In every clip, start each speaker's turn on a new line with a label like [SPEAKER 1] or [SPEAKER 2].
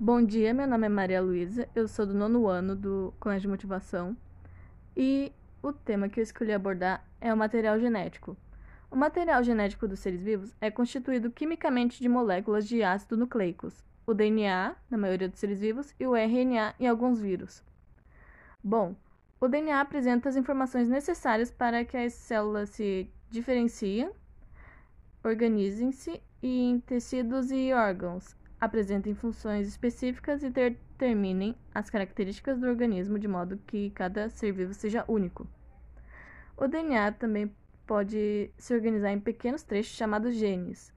[SPEAKER 1] Bom dia, meu nome é Maria Luísa, eu sou do nono ano do Colégio de Motivação e o tema que eu escolhi abordar é o material genético. O material genético dos seres vivos é constituído quimicamente de moléculas de ácido nucleicos, o DNA, na maioria dos seres vivos, e o RNA em alguns vírus. Bom, o DNA apresenta as informações necessárias para que as células se diferenciem, organizem-se em tecidos e órgãos, apresentem funções específicas e determinem as características do organismo de modo que cada ser vivo seja único. O DNA também pode se organizar em pequenos trechos chamados genes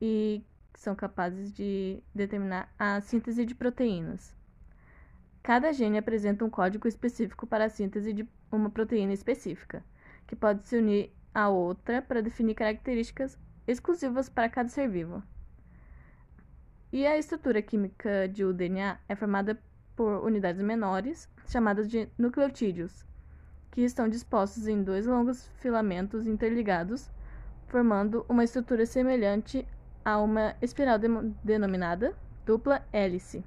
[SPEAKER 1] e são capazes de determinar a síntese de proteínas. Cada gene apresenta um código específico para a síntese de uma proteína específica, que pode se unir a outra para definir características exclusivas para cada ser vivo. E a estrutura química de o DNA é formada por unidades menores, chamadas de nucleotídeos, que estão dispostos em dois longos filamentos interligados, formando uma estrutura semelhante a uma espiral de denominada dupla hélice.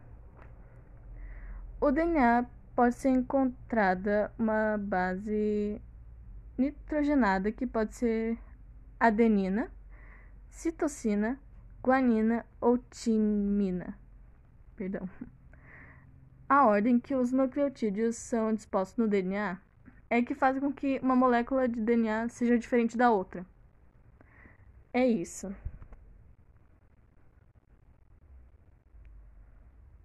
[SPEAKER 1] O DNA pode ser encontrada uma base nitrogenada que pode ser adenina, citocina, guanina ou timina. Perdão. A ordem que os nucleotídeos são dispostos no DNA é que faz com que uma molécula de DNA seja diferente da outra. É isso.